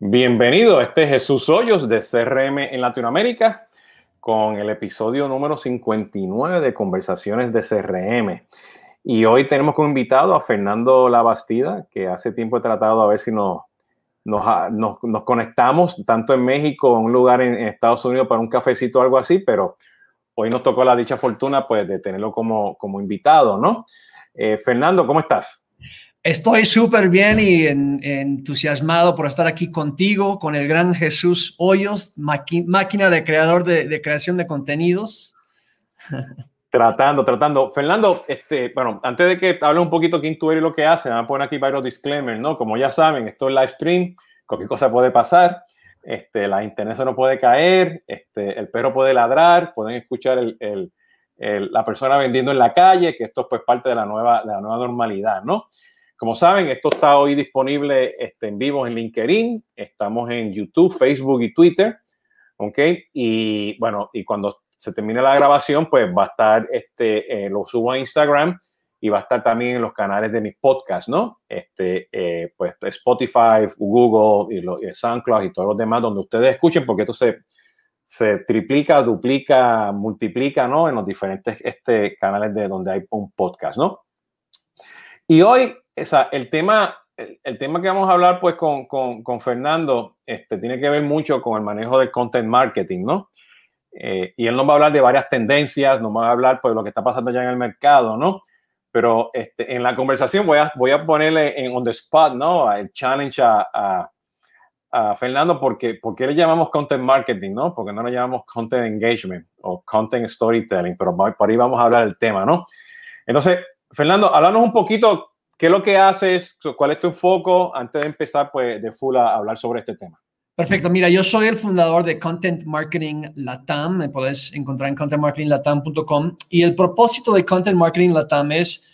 Bienvenido, este es Jesús Hoyos de CRM en Latinoamérica con el episodio número 59 de Conversaciones de CRM. Y hoy tenemos como invitado a Fernando Labastida, que hace tiempo he tratado a ver si nos, nos, conectamos, tanto en México, en un lugar en, Estados Unidos para un cafecito o algo así, pero hoy nos tocó la dicha fortuna pues de tenerlo como, como invitado, ¿no? Eh, Fernando, ¿cómo estás? Estoy súper bien y entusiasmado por estar aquí contigo, con el gran Jesús Hoyos, máquina de creador de, creación de contenidos. Tratando, tratando. Fernando, este, bueno, antes de que hable un poquito quién tú eres y lo que haces, van a poner aquí varios disclaimers, ¿no? Como ya saben, esto es live stream, cualquier cosa puede pasar, este, la internet se no puede caer, este, el perro puede ladrar, pueden escuchar el, la persona vendiendo en la calle, que esto es pues parte de la nueva, de la nueva normalidad, ¿no? Como saben, esto está hoy disponible este, en vivo en LinkedIn, estamos en YouTube, Facebook y Twitter, ¿ok? Y bueno, y cuando se termine la grabación, pues va a estar, este, eh, lo subo a Instagram y va a estar también en los canales de mis podcasts, ¿no? Este, eh, pues Spotify, Google y, y, SoundCloud y todos los demás donde ustedes escuchen, porque esto se, se triplica, duplica, multiplica, ¿no? En los diferentes este, canales de donde hay un podcast, ¿no? Y hoy el tema, el, tema que vamos a hablar pues con, con, Fernando este, tiene que ver mucho con el manejo del content marketing, ¿no? Eh, y él nos va a hablar de varias tendencias, nos va a hablar pues de lo que está pasando ya en el mercado, ¿no? Pero este, en la conversación voy a, voy a ponerle en on the spot, ¿no? El challenge a, a, Fernando porque, porque le llamamos content marketing, ¿no? Porque no le llamamos content engagement o content storytelling, pero por ahí vamos a hablar del tema, ¿no? Entonces, Fernando, háblanos un poquito ¿Qué es lo que haces? ¿Cuál es tu foco antes de empezar pues, de full a hablar sobre este tema? Perfecto. Mira, yo soy el fundador de Content Marketing Latam. Me puedes encontrar en contentmarketinglatam.com. Y el propósito de Content Marketing Latam es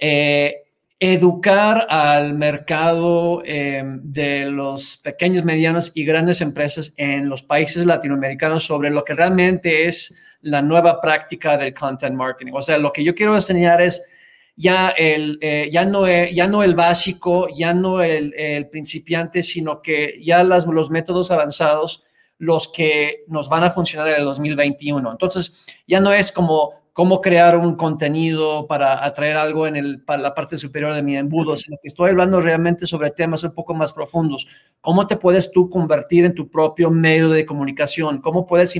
eh, educar al mercado eh, de los pequeños, medianos y grandes empresas en los países latinoamericanos sobre lo que realmente es la nueva práctica del content marketing. O sea, lo que yo quiero enseñar es ya, el, eh, ya, no, eh, ya no el básico, ya no el, principiante, sino que ya las, los métodos avanzados, los que nos van a funcionar en el 2021. Entonces, ya no es como cómo crear un contenido para atraer algo en el, para la parte superior de mi embudo, sino que estoy hablando realmente sobre temas un poco más profundos. ¿Cómo te puedes tú convertir en tu propio medio de comunicación? ¿Cómo puedes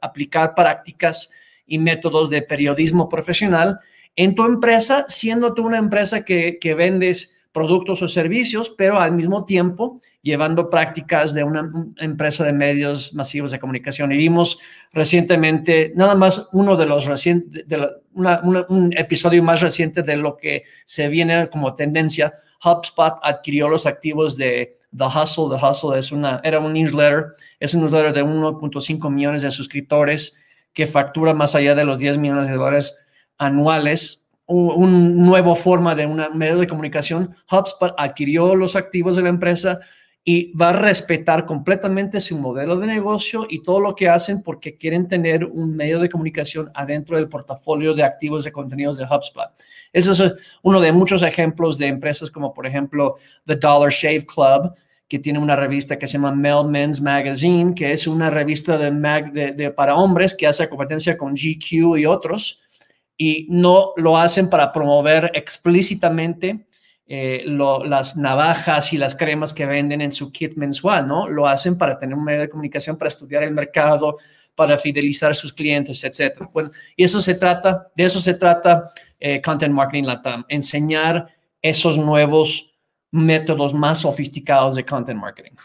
aplicar prácticas y métodos de periodismo profesional en tu empresa, siendo tú una empresa que, que vendes productos o servicios, pero al mismo tiempo llevando prácticas de una empresa de medios masivos de comunicación. Y vimos recientemente, nada más uno de los recientes, un episodio más reciente de lo que se viene como tendencia. HubSpot adquirió los activos de The Hustle. The Hustle es una, era un newsletter, es un newsletter de 1.5 millones de suscriptores que factura más allá de los 10 millones de dólares anuales, un, nuevo forma de un medio de comunicación. HubSpot adquirió los activos de la empresa y va a respetar completamente su modelo de negocio y todo lo que hacen porque quieren tener un medio de comunicación adentro del portafolio de activos de contenidos de HubSpot. Ese es uno de muchos ejemplos de empresas como por ejemplo The Dollar Shave Club, que tiene una revista que se llama Mel Men's Magazine, que es una revista de, mag, de para hombres que hace competencia con GQ y otros y no lo hacen para promover explícitamente eh, las navajas y las cremas que venden en su kit mensual, ¿no? Lo hacen para tener un medio de comunicación, para estudiar el mercado, para fidelizar a sus clientes, etcétera. Bueno, y eso se trata, de eso se trata eh, Content Marketing Latam, enseñar esos nuevos métodos más sofisticados de content marketing.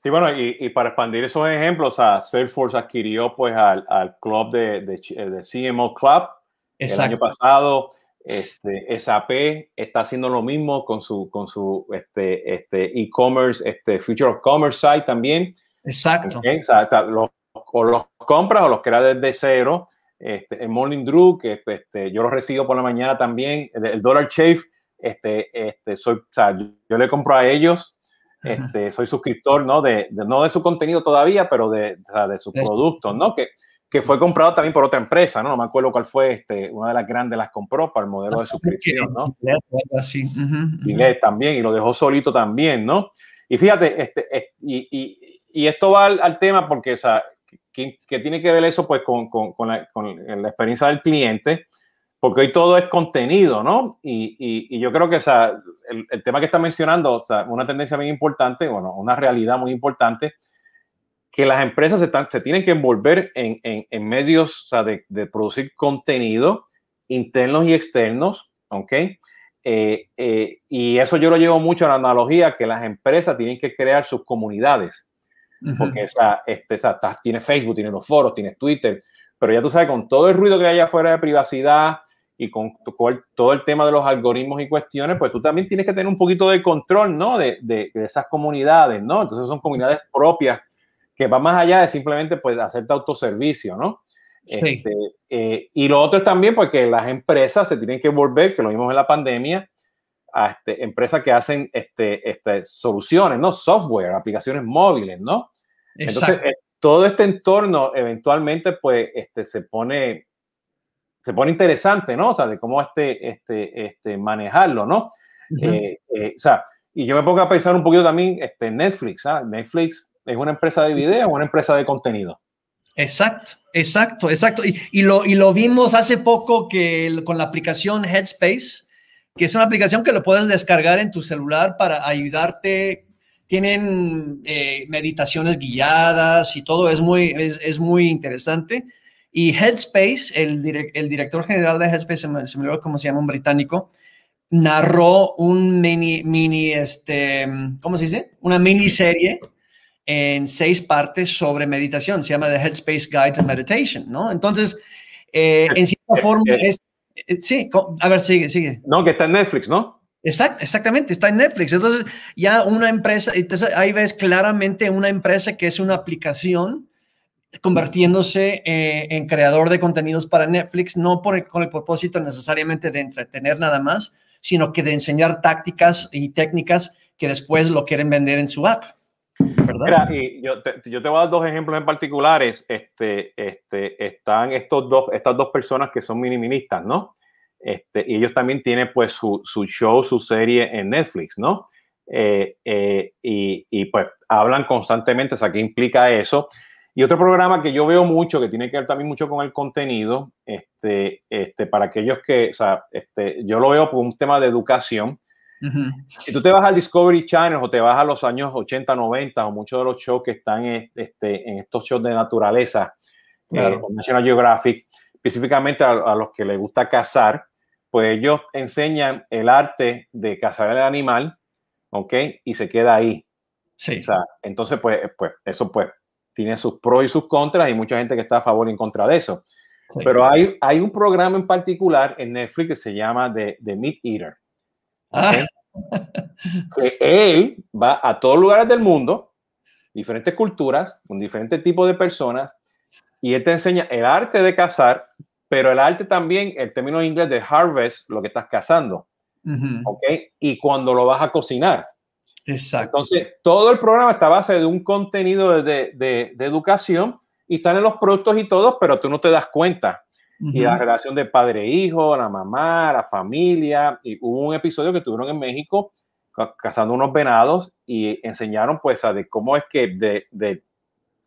Sí, bueno, y, para expandir esos ejemplos, Salesforce adquirió pues al, al club de, de, de CMO Club, el año pasado, este, SAP está haciendo lo mismo con su con su este este e-commerce, este Future of Commerce site también. Exacto. o los compras o los creas desde cero. Este, el Morning Drew, que este, yo lo recibo por la mañana también. El, Dollar Shave, este, este, soy, o sea, yo, le compro a ellos. Este, soy suscriptor, ¿no? De, no de su contenido todavía, pero de, o sea, de sus productos, ¿no? Que, que fue comprado también por otra empresa, ¿no? No me acuerdo cuál fue, este, una de las grandes las compró para el modelo de suscripción, ¿no? Así. también, y lo dejó solito también, ¿no? Y fíjate, este, y, y, y, esto va al, tema porque, o sea, que, tiene que ver eso pues con, con, con, la, con, la, experiencia del cliente, porque hoy todo es contenido, ¿no? Y, y yo creo que, o sea, el, el, tema que está mencionando, o sea, una tendencia muy importante, bueno, una realidad muy importante, que las empresas se, están, se tienen que envolver en, en, en medios o sea, de, de, producir contenido internos y externos, ¿ok? Eh, eh, y eso yo lo llevo mucho a la analogía que las empresas tienen que crear sus comunidades, porque esa, este, esa, tiene Facebook, tiene los foros, tiene Twitter, pero ya tú sabes, con todo el ruido que hay afuera de privacidad y con todo el tema de los algoritmos y cuestiones, pues tú también tienes que tener un poquito de control, ¿no? De, de, de esas comunidades, ¿no? Entonces son comunidades propias que va más allá de simplemente pues hacerte autoservicio, ¿no? Sí. Este, eh, y lo otro es también porque las empresas se tienen que volver, que lo vimos en la pandemia, a este, empresas que hacen este, este, soluciones, ¿no? Software, aplicaciones móviles, ¿no? Entonces, eh, todo este entorno eventualmente pues este, se pone se pone interesante, ¿no? O sea, de cómo este, este, este manejarlo, ¿no? Uh -huh. eh, eh, o sea, y yo me pongo a pensar un poquito también este, Netflix, ¿ah? Netflix es una empresa de video una empresa de contenido. Exacto, exacto, exacto. Y, lo, y lo vimos hace poco que con la aplicación Headspace, que es una aplicación que lo puedes descargar en tu celular para ayudarte. Tienen eh, meditaciones guiadas y todo es muy, es, es muy interesante. Y Headspace, el, direct, el, director general de Headspace, se me, se me olvidó cómo se llama, un británico, narró un mini, mini, este, ¿cómo se dice? Una miniserie en seis partes sobre meditación. Se llama The Headspace Guide to Meditation, ¿no? Entonces, eh, en cierta forma, es, eh, sí, a ver, sigue, sigue. No, que está en Netflix, ¿no? Exact, exactamente, está en Netflix. Entonces, ya una empresa, entonces ahí ves claramente una empresa que es una aplicación convirtiéndose eh, en creador de contenidos para Netflix, no por el, con el propósito necesariamente de entretener nada más, sino que de enseñar tácticas y técnicas que después lo quieren vender en su app. Mira, y yo te, yo te, voy a dar dos ejemplos en particulares. Este, este, están estos dos, estas dos personas que son miniministas, ¿no? Este, y ellos también tienen pues su, su show, su serie en Netflix, ¿no? Eh, eh, y, y, pues hablan constantemente, o sea, ¿qué implica eso? Y otro programa que yo veo mucho, que tiene que ver también mucho con el contenido, este, este, para aquellos que, o sea, este, yo lo veo por un tema de educación. Uh -huh. Si tú te vas al Discovery Channel o te vas a los años 80, 90 o muchos de los shows que están este, en estos shows de naturaleza, claro. eh, National Geographic, específicamente a, a, los que les gusta cazar, pues ellos enseñan el arte de cazar el animal, ¿ok? Y se queda ahí. Sí. O sea, entonces, pues, pues eso pues tiene sus pros y sus contras y mucha gente que está a favor y en contra de eso. Sí. Pero hay, hay un programa en particular en Netflix que se llama The, The Meat Eater. ¿Okay? Ah. que él va a todos lugares del mundo, diferentes culturas, con diferentes tipos de personas, y él te enseña el arte de cazar, pero el arte también, el término en inglés de harvest, lo que estás cazando. Uh. Y cuando lo vas a cocinar. Exacto. Entonces, todo el programa está a base de un contenido de, de, de, educación y están en los productos y todo, pero tú no te das cuenta. Uh -huh. Y la relación de padre-hijo, la mamá, la familia. Y hubo un episodio que tuvieron en México cazando unos venados y enseñaron pues a de cómo es que de, de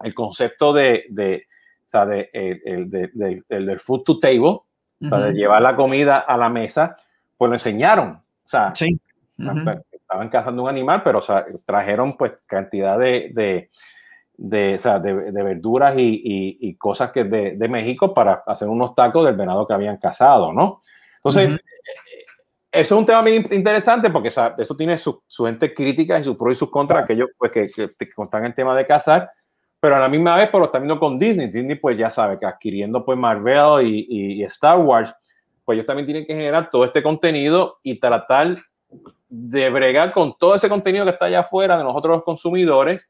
el concepto de, de o sea, de, el, el, de, el, del food to table, uh -huh. o sea, de llevar la comida a la mesa, pues lo enseñaron. O sea, sí. Uh -huh estaban cazando un animal, pero o sea, trajeron pues cantidad de, de, o sea, de, de verduras y, y, y, cosas que de, de, México para hacer unos tacos del venado que habían cazado, ¿no? Entonces, uh -huh. eso es un tema bien interesante porque o sea, eso tiene su, su, gente crítica y sus pros y sus contras, aquellos pues, que, que, que en el tema de cazar, pero a la misma vez, pero lo también con Disney. Disney, pues ya sabe que adquiriendo pues Marvel y, y, y Star Wars, pues ellos también tienen que generar todo este contenido y tratar de bregar con todo ese contenido que está allá afuera de nosotros los consumidores,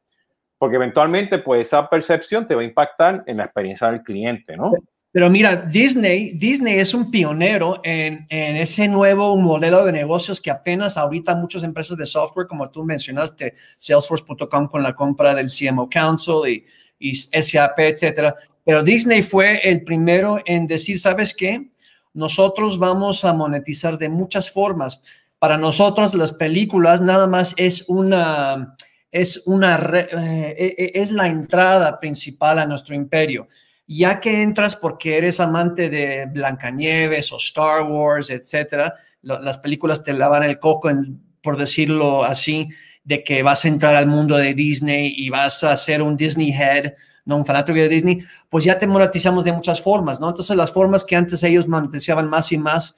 porque eventualmente pues esa percepción te va a impactar en la experiencia del cliente, ¿no? Pero mira, Disney, Disney es un pionero en, en ese nuevo modelo de negocios que apenas ahorita muchas empresas de software, como tú mencionaste, Salesforce.com con la compra del CMO Council y, y SAP, etcétera. Pero Disney fue el primero en decir, ¿sabes qué? Nosotros vamos a monetizar de muchas formas para nosotros las películas nada más es una, es, una eh, e, e, es la entrada principal a nuestro imperio. Ya que entras porque eres amante de Blancanieves o Star Wars, etcétera, las películas te lavan el coco, por decirlo así, de que vas a entrar al mundo de Disney y vas a ser un Disney head, no un fanático de Disney, pues ya te monetizamos de muchas formas, ¿no? Entonces las formas que antes ellos monetizaban más y más,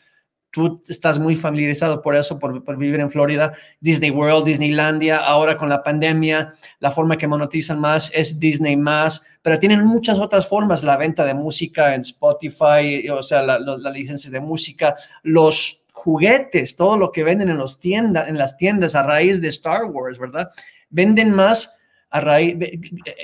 tú estás muy familiarizado por eso, por, vivir en Florida, Disney World, Disneylandia, ahora con la pandemia, la forma que monetizan más es Disney más, pero tienen muchas otras formas, la venta de música en Spotify, o sea, la, licencia de música, los juguetes, todo lo que venden en, los tiendas, en las tiendas a raíz de Star Wars, ¿verdad? Venden más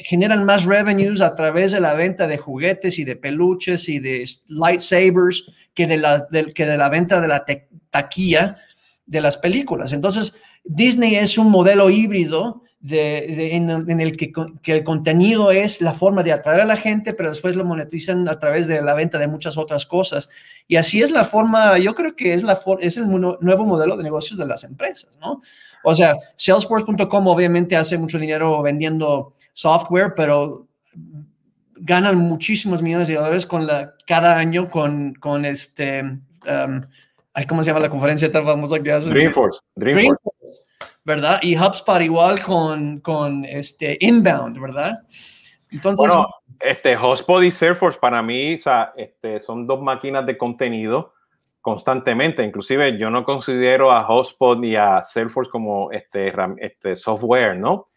generan más revenues a través de la venta de juguetes y de peluches y de lightsabers que de la, que de la venta de la taquilla de las películas. Entonces, Disney es un modelo híbrido en, el que, el contenido es la forma de atraer a la gente, pero después lo monetizan a través de la venta de muchas otras cosas. Y así es la forma, yo creo que es, la, es el nuevo modelo de negocios de las empresas, ¿no? O sea, Salesforce.com obviamente hace mucho dinero vendiendo software, pero ganan muchísimos millones de dólares con la, cada año con, con este, um, ¿cómo se llama la conferencia tan famosa que hace? Dreamforce. Dreamforce. ¿verdad? Y HubSpot igual con, con este Inbound, ¿verdad? Entonces, bueno, este HubSpot y Salesforce para mí, o sea, este, son dos máquinas de contenido constantemente. Inclusive yo no considero a HubSpot ni a Salesforce como este, este software, ¿no?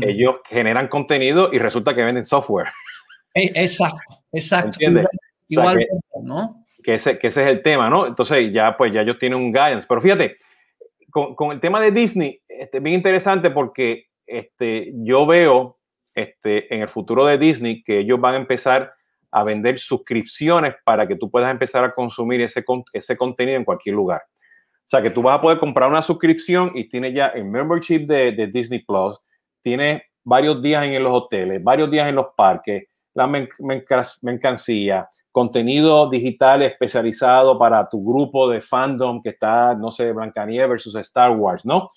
Ellos generan contenido y resulta que venden software. E, exacto, exacto. ¿Entiendes? Igual, ¿no? Que ese, que ese es el tema, ¿no? Entonces ya, pues ya ellos tienen un guidance. Pero fíjate, con, con el tema de Disney, este, bien interesante porque este, yo veo este, en el futuro de Disney que ellos van a empezar a vender suscripciones para que tú puedas empezar a consumir ese, ese contenido en cualquier lugar. O sea, que tú vas a poder comprar una suscripción y tienes ya el membership de, de Disney Plus, tienes varios días en los hoteles, varios días en los parques, la mercancía, contenido digital especializado para tu grupo de fandom que está, no sé, Blancanieves versus Star Wars, ¿no?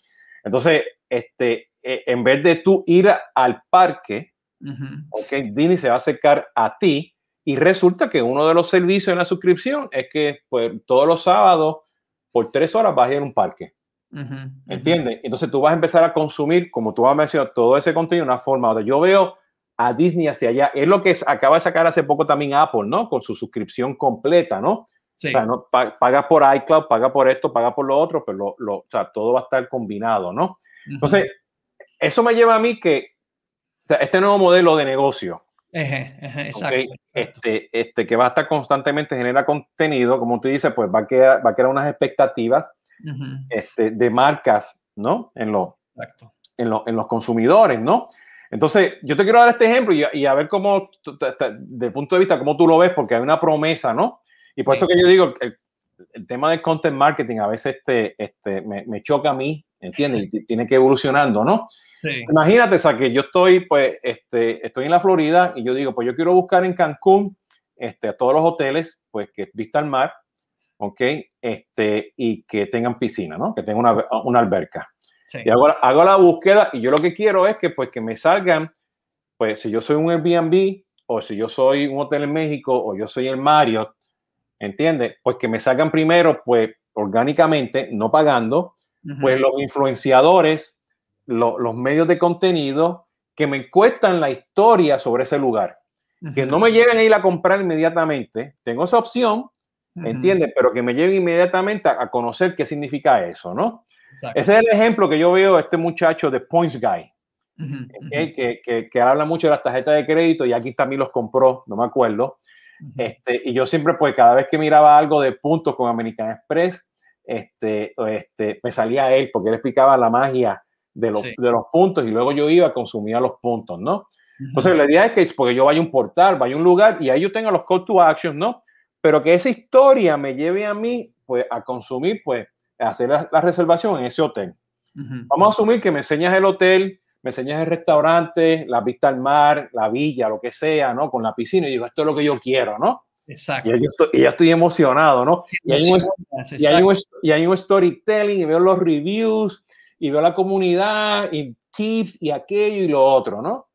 Entonces, este, e, en vez de tú ir al parque, Disney se va a acercar a ti y resulta que uno de los servicios en la suscripción es que pues, todos los sábados por tres horas vas a ir a un parque. ¿Entiendes? Entonces tú vas a empezar a consumir, como tú has mencionado, todo ese contenido de una forma donde yo veo a Disney hacia allá. Es lo que acaba de sacar hace poco también Apple, ¿no? Con su suscripción completa, ¿no? Sí. O sea, ¿no? paga por iCloud, paga por esto, paga por lo otro, pero lo, o sea, todo va a estar combinado, ¿no? Entonces, eso me lleva a mí que este nuevo modelo de negocio, exacto, Este, este, que va a estar constantemente genera contenido, como tú dices, pues va a crear, va a crear unas expectativas este, de marcas, ¿no? En, lo, en, lo, en los consumidores, ¿no? Entonces, yo te quiero dar este ejemplo y, a ver cómo, desde el punto de vista, cómo tú lo ves, porque hay una promesa, ¿no? Y por eso que yo digo, el, el, tema del content marketing a veces este, este, me, me choca a mí, ¿entiendes? Y tiene que evolucionando, ¿no? Sí. Imagínate, o sea, que yo estoy, pues, este, estoy en la Florida y yo digo, pues yo quiero buscar en Cancún este, a todos los hoteles, pues, que vista al mar, ¿ok? Este, y que tengan piscina, ¿no? Que tengan una, una alberca. Y hago, hago, la búsqueda y yo lo que quiero es que pues que me salgan, pues si yo soy un Airbnb o si yo soy un hotel en México o yo soy el Marriott, ¿entiendes? Pues que me salgan primero pues orgánicamente, no pagando, pues los influenciadores, los medios de contenido que me cuentan la historia sobre ese lugar. Que no me lleven a ir a comprar inmediatamente, tengo esa opción, ¿entiendes? Pero que me lleven inmediatamente a, a conocer qué significa eso, ¿no? Ese es el ejemplo que yo veo de este muchacho de Points Guy, que, que, que, habla mucho de las tarjetas de crédito y aquí también los compró, no me acuerdo. este, y yo siempre, pues cada vez que miraba algo de puntos con American Express, este, este, me salía él porque él explicaba la magia de los, de los puntos y luego yo iba a consumir los puntos, ¿no? Entonces la idea es que porque yo vaya a un portal, vaya a un lugar y ahí yo tenga los call to action, ¿no? Pero que esa historia me lleve a mí, pues, a consumir, pues, hacer la, reservación en ese hotel. Vamos a asumir que me enseñas el hotel, me enseñas el restaurante, la vista al mar, la villa, lo que sea, ¿no? Con la piscina y digo, esto es lo que yo quiero, ¿no? Exacto. Y, ya estoy emocionado, ¿no? Y hay, un, y, hay un, y hay, un, storytelling y veo los reviews y veo la comunidad y tips y aquello y lo otro, ¿no?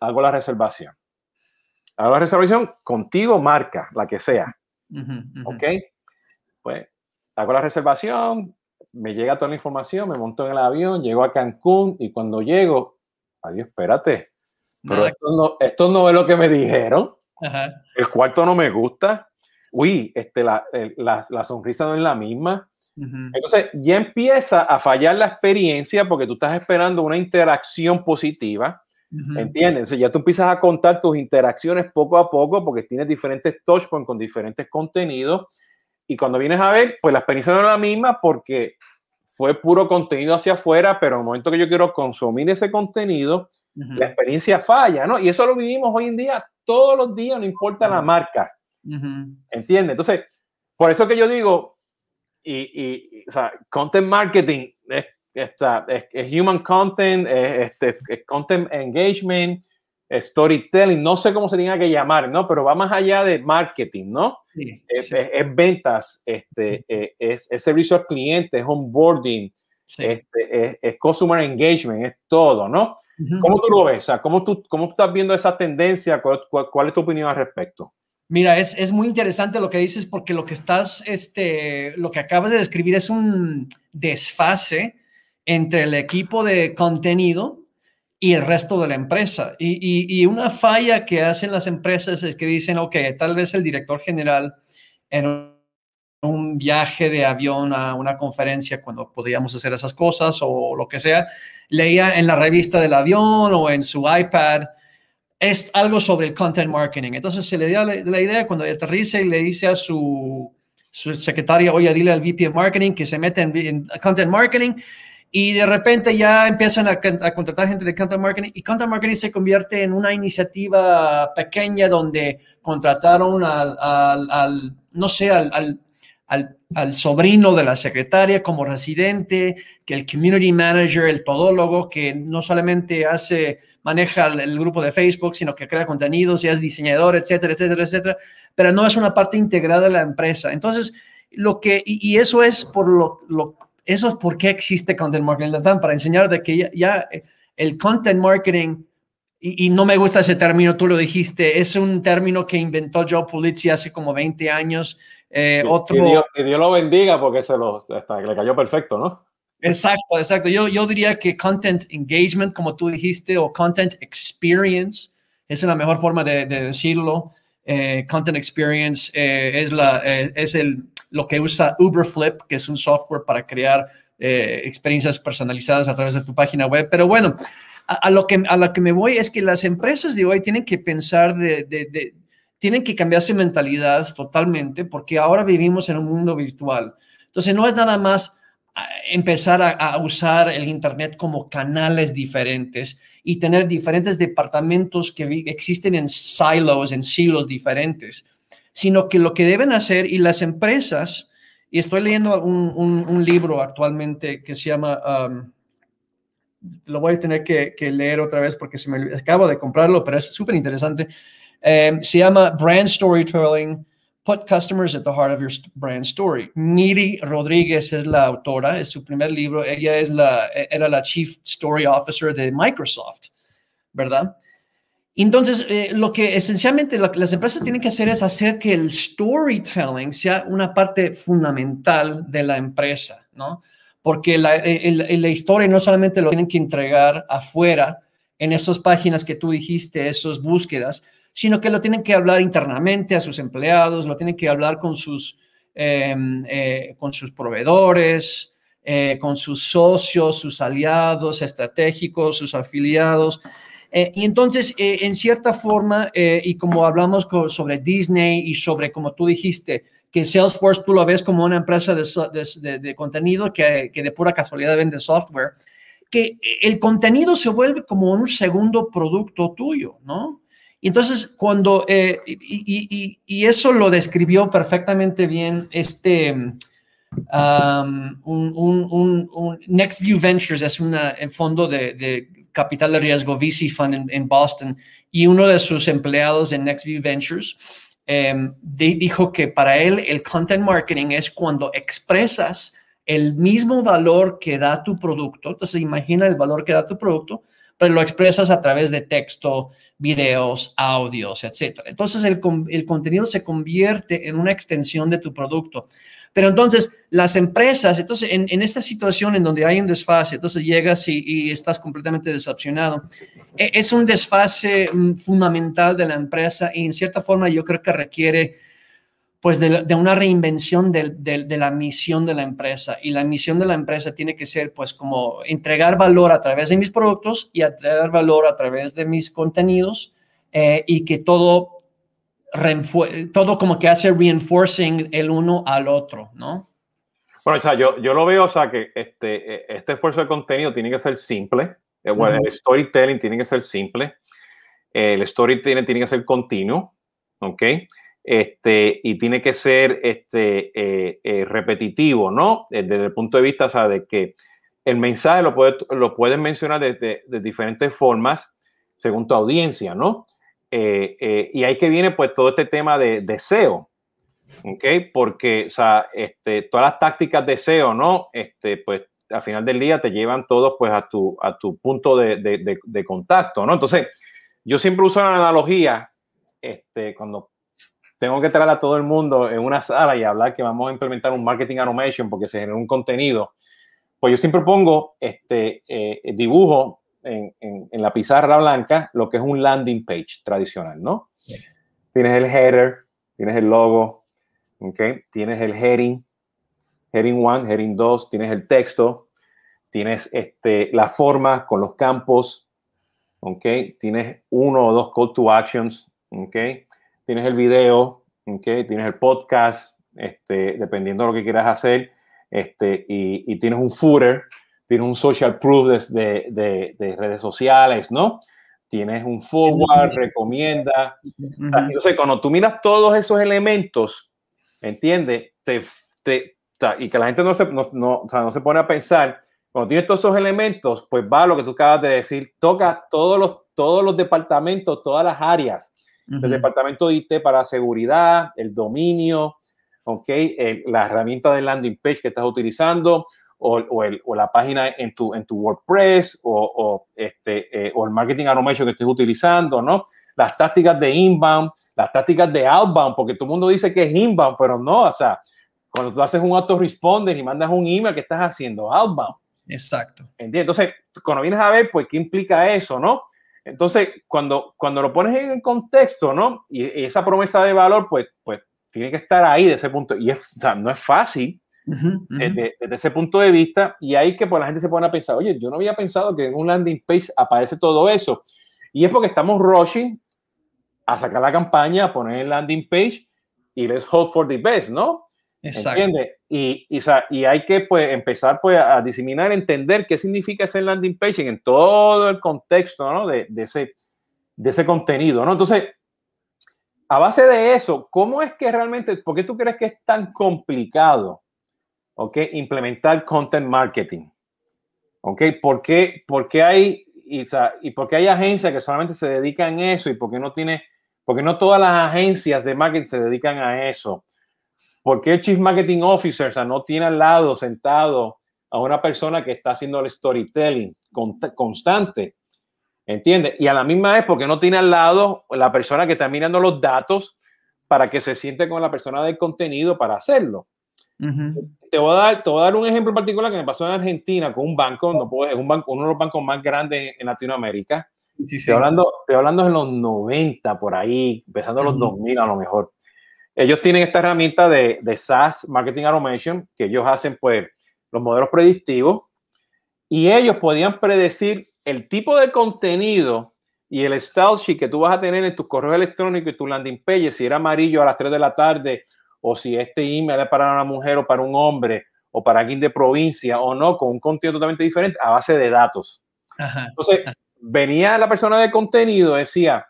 Hago la reservación. Hago la reservación contigo, marca, la que sea. ¿Ok? Pues hago la reservación, me llega toda la información, me monto en el avión, llego a Cancún y cuando llego, adiós, espérate, pero esto no, es lo que me dijeron. El cuarto no me gusta. Uy, este, la, la, sonrisa no es la misma. Entonces ya empieza a fallar la experiencia porque tú estás esperando una interacción positiva. ¿Entiendes? Entonces ya tú empiezas a contar tus interacciones poco a poco porque tienes diferentes touchpoints con diferentes contenidos. Y cuando vienes a ver, pues la experiencia no es la misma porque fue puro contenido hacia afuera, pero en el momento que yo quiero consumir ese contenido, la experiencia falla, ¿no? Y eso lo vivimos hoy en día todos los días, no importa la marca. ¿Entiendes? Entonces, por eso que yo digo, y, y o sea, content marketing es, es, human content, es, este, content engagement, storytelling, no sé cómo se tenga que llamar, ¿no? Pero va más allá de marketing, ¿no? es, ventas, este, eh, es, servicio al cliente, es onboarding, este, es, customer engagement, es todo, ¿no? ¿Cómo tú lo ves? ¿cómo, tú, ¿Cómo estás viendo esa tendencia? ¿Cuál, es tu opinión al respecto? Mira, es, es, muy interesante lo que dices porque lo que estás, este, lo que acabas de describir es un desfase entre el equipo de contenido y el resto de la empresa. Y, y, una falla que hacen las empresas es que dicen, ok, tal vez el director general en un viaje de avión a una conferencia cuando podíamos hacer esas cosas o lo que sea, leía en la revista del avión o en su iPad es algo sobre el content marketing. Entonces se le dio la, idea cuando aterriza y le dice a su, secretaria, oye, dile al VP of Marketing que se mete en, content marketing y de repente ya empiezan a, contratar gente de content marketing y content marketing se convierte en una iniciativa pequeña donde contrataron al, no sé, al, sobrino de la secretaria como residente, que el community manager, el todólogo, que no solamente hace, maneja el, grupo de Facebook, sino que crea contenidos y es diseñador, etcétera, etcétera, etcétera, pero no es una parte integrada de la empresa. Entonces, lo que, y, eso es por lo, lo, eso es por qué existe Content Marketing para enseñar de que ya, el Content Marketing y, no me gusta ese término, tú lo dijiste, es un término que inventó Joe Pulizzi hace como 20 años, eh, otro... que, Dios, lo bendiga porque se lo, le cayó perfecto, ¿no? Exacto, exacto. Yo, yo diría que content engagement, como tú dijiste, o content experience, es una mejor forma de, decirlo. Eh, content experience eh, es, la, es el, lo que usa Uberflip, que es un software para crear experiencias personalizadas a través de tu página web. Pero bueno, a, lo, que, a lo que me voy es que las empresas de hoy tienen que pensar de, de tienen que cambiarse mentalidad totalmente porque ahora vivimos en un mundo virtual. Entonces, no es nada más ah, empezar a, usar el Internet como canales diferentes y tener diferentes departamentos que existen en silos, en silos diferentes, sino que lo que deben hacer y las empresas, y estoy leyendo un, libro actualmente que se llama, um, lo voy a tener que, que, leer otra vez porque se me acabo de comprarlo, pero es súper interesante. Em, se llama Brand Storytelling, Put Customers at the Heart of Your Brand Story. Miri Rodríguez es la autora, es su primer libro. Ella es la, era la Chief Story Officer de Microsoft, ¿verdad? Entonces, eh, lo que esencialmente las empresas tienen que hacer es hacer que el storytelling sea una parte fundamental de la empresa, ¿no? Porque la, la historia no solamente lo tienen que entregar afuera en esas páginas que tú dijiste, esas búsquedas, sino que lo tienen que hablar internamente a sus empleados, lo tienen que hablar con sus, em, eh, con sus proveedores, eh, con sus socios, sus aliados estratégicos, sus afiliados. Eh, y entonces, en cierta forma, y como hablamos sobre Disney y sobre, como tú dijiste, que Salesforce tú lo ves como una empresa de, de, contenido que, que, de pura casualidad vende software, que el contenido se vuelve como un segundo producto tuyo, ¿no? Y entonces, cuando, eh, y, y, eso lo describió perfectamente bien este, um, un, un, un, Next View Ventures, es un fondo de, de, capital de riesgo VC Fund en, Boston, y uno de sus empleados en Next View Ventures um, dijo que para él el content marketing es cuando expresas el mismo valor que da tu producto. Entonces, imagina el valor que da tu producto, pero lo expresas a través de texto, videos, audios, etc. Entonces, el, el contenido se convierte en una extensión de tu producto. Pero entonces, las empresas, entonces, en, en esta situación en donde hay un desfase, entonces llegas y, y estás completamente decepcionado, e, es un desfase mm, fundamental de la empresa y en cierta forma yo creo que requiere pues de, de una reinvención de, de, de, la misión de la empresa. Y la misión de la empresa tiene que ser pues como entregar valor a través de mis productos y entregar valor a través de mis contenidos eh, y que todo, todo como que hace reinforcing el uno al otro, ¿no? Bueno, o sea, yo, yo lo veo, o sea, que este, este esfuerzo de contenido tiene que ser simple. Eh, bueno, uh -huh. El storytelling tiene que ser simple. El storytelling tiene que ser continuo, ¿ok? Este, y tiene que ser este, eh, eh, repetitivo, ¿no? Eh, desde el punto de vista, o sea, de que el mensaje lo, puede, lo puedes mencionar de, de, diferentes formas según tu audiencia, ¿no? y ahí que viene pues todo este tema de, de SEO, ¿ok? Porque, o sea, este, todas las tácticas de SEO, ¿no? Este, pues al final del día te llevan todos pues a tu, a tu punto de, de, de contacto, ¿no? Entonces, yo siempre uso la analogía, este, cuando tengo que traer a todo el mundo en una sala y hablar que vamos a implementar un marketing automation porque se genera un contenido, pues yo siempre pongo este eh, dibujo en, en, la pizarra blanca lo que es un landing page tradicional, ¿no? Tienes el header, tienes el logo, ¿okay? tienes el heading, heading 1, heading 2, tienes el texto, tienes este, la forma con los campos, ¿okay? tienes uno o dos call to actions, ¿okay? Tienes el video, ¿okay? tienes el podcast, este, dependiendo de lo que quieras hacer, este, y, y tienes un footer, tienes un social proof de, de, de, redes sociales, ¿no? Tienes un forward, recomienda. Entonces, cuando tú miras todos esos elementos, ¿entiendes? Te, te, y que la gente no se, no, no, o sea, no se pone a pensar, cuando tienes todos esos elementos, pues va lo que tú acabas de decir, toca todos los, todos los departamentos, todas las áreas uh -huh. el departamento de IT para seguridad, el dominio, ¿ok? El, la herramienta de landing page que estás utilizando o, o, el, o la página en tu, en tu WordPress o, o este, eh, o el marketing automation que estés utilizando, ¿no? Las tácticas de inbound, las tácticas de outbound, porque todo el mundo dice que es inbound, pero no, o sea, cuando tú haces un autoresponder y mandas un email, ¿qué estás haciendo? Outbound. Exacto. ¿Entiendes? Entonces, cuando vienes a ver, pues, ¿qué implica eso, no? Entonces, cuando, cuando lo pones en contexto, ¿no? Y, y, esa promesa de valor, pues, pues tiene que estar ahí de ese punto. Y es, o sea, no es fácil uh -huh, uh -huh. Desde, desde, ese punto de vista. Y ahí que pues, la gente se pone a pensar, oye, yo no había pensado que en un landing page aparece todo eso. Y es porque estamos rushing a sacar la campaña, a poner el landing page y let's hope for the best, ¿no? Exacto. ¿Entiendes? Y, y, o sea, y, hay que pues, empezar pues, a diseminar, entender qué significa ese landing page en todo el contexto ¿no? de, de, ese, de ese contenido. ¿no? Entonces, a base de eso, ¿cómo es que realmente, por qué tú crees que es tan complicado okay, implementar content marketing? Okay, ¿Por, qué, por qué hay, y, o sea, y por qué hay agencias que solamente se dedican a eso y por qué no tiene, porque no todas las agencias de marketing se dedican a eso? ¿Por qué el Chief Marketing Officer o sea, no tiene al lado sentado a una persona que está haciendo el storytelling constante? ¿Entiendes? Y a la misma vez, porque no tiene al lado la persona que está mirando los datos para que se siente con la persona del contenido para hacerlo. Uh -huh. te, voy a dar, te voy a dar un ejemplo particular que me pasó en Argentina con un banco, no puedo, es un banco, uno de los bancos más grandes en Latinoamérica. Sí, sí. Estoy, hablando, estoy hablando en los 90 por ahí, empezando en los uh -huh. 2000 a lo mejor ellos tienen esta herramienta de, de SaaS, Marketing Automation, que ellos hacen pues los modelos predictivos y ellos podían predecir el tipo de contenido y el style sheet que tú vas a tener en tus correos electrónicos y tu landing page, si era amarillo a las 3 de la tarde o si este email es para una mujer o para un hombre o para alguien de provincia o no, con un contenido totalmente diferente a base de datos. Ajá. Entonces, venía la persona de contenido, decía,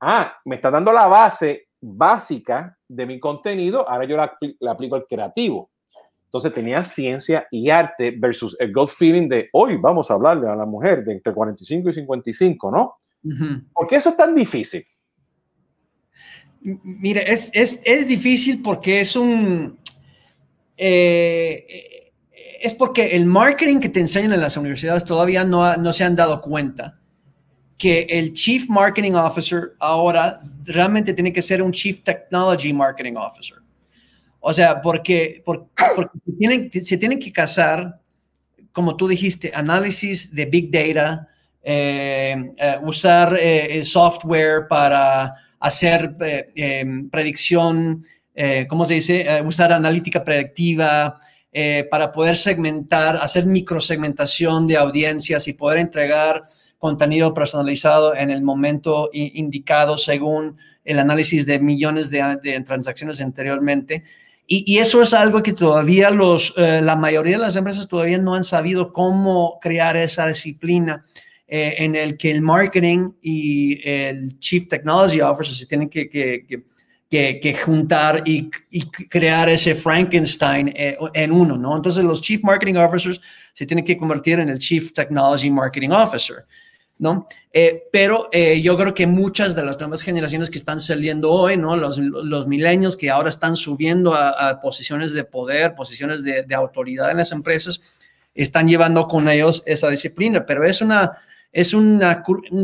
ah, me está dando la base básica de mi contenido, ahora yo la, la, aplico al creativo. Entonces tenía ciencia y arte versus el gut feeling de hoy vamos a hablarle a la mujer de entre 45 y 55, ¿no? Uh -huh. ¿Por qué eso es tan difícil? Mire, es, es, es difícil porque es un... Eh, es porque el marketing que te enseñan en las universidades todavía no, no se han dado cuenta que el Chief Marketing Officer ahora realmente tiene que ser un Chief Technology Marketing Officer. O sea, porque, porque, se, tienen, que casar, como tú dijiste, análisis de Big Data, eh, eh, usar el software para hacer predicción, ¿cómo se dice? usar analítica predictiva, eh, para poder segmentar, hacer microsegmentación de audiencias y poder entregar contenido personalizado en el momento indicado según el análisis de millones de, transacciones anteriormente. Y, eso es algo que todavía los, eh, la mayoría de las empresas todavía no han sabido cómo crear esa disciplina eh, en el que el marketing y el Chief Technology Officer se tienen que, que que, juntar y, crear ese Frankenstein eh, en uno, ¿no? Entonces los Chief Marketing Officers se tienen que convertir en el Chief Technology Marketing Officer, ¿no? Eh, pero eh, yo creo que muchas de las nuevas generaciones que están saliendo hoy, ¿no? Los, los milenios que ahora están subiendo a, posiciones de poder, posiciones de, de autoridad en las empresas, están llevando con ellos esa disciplina, pero es una es un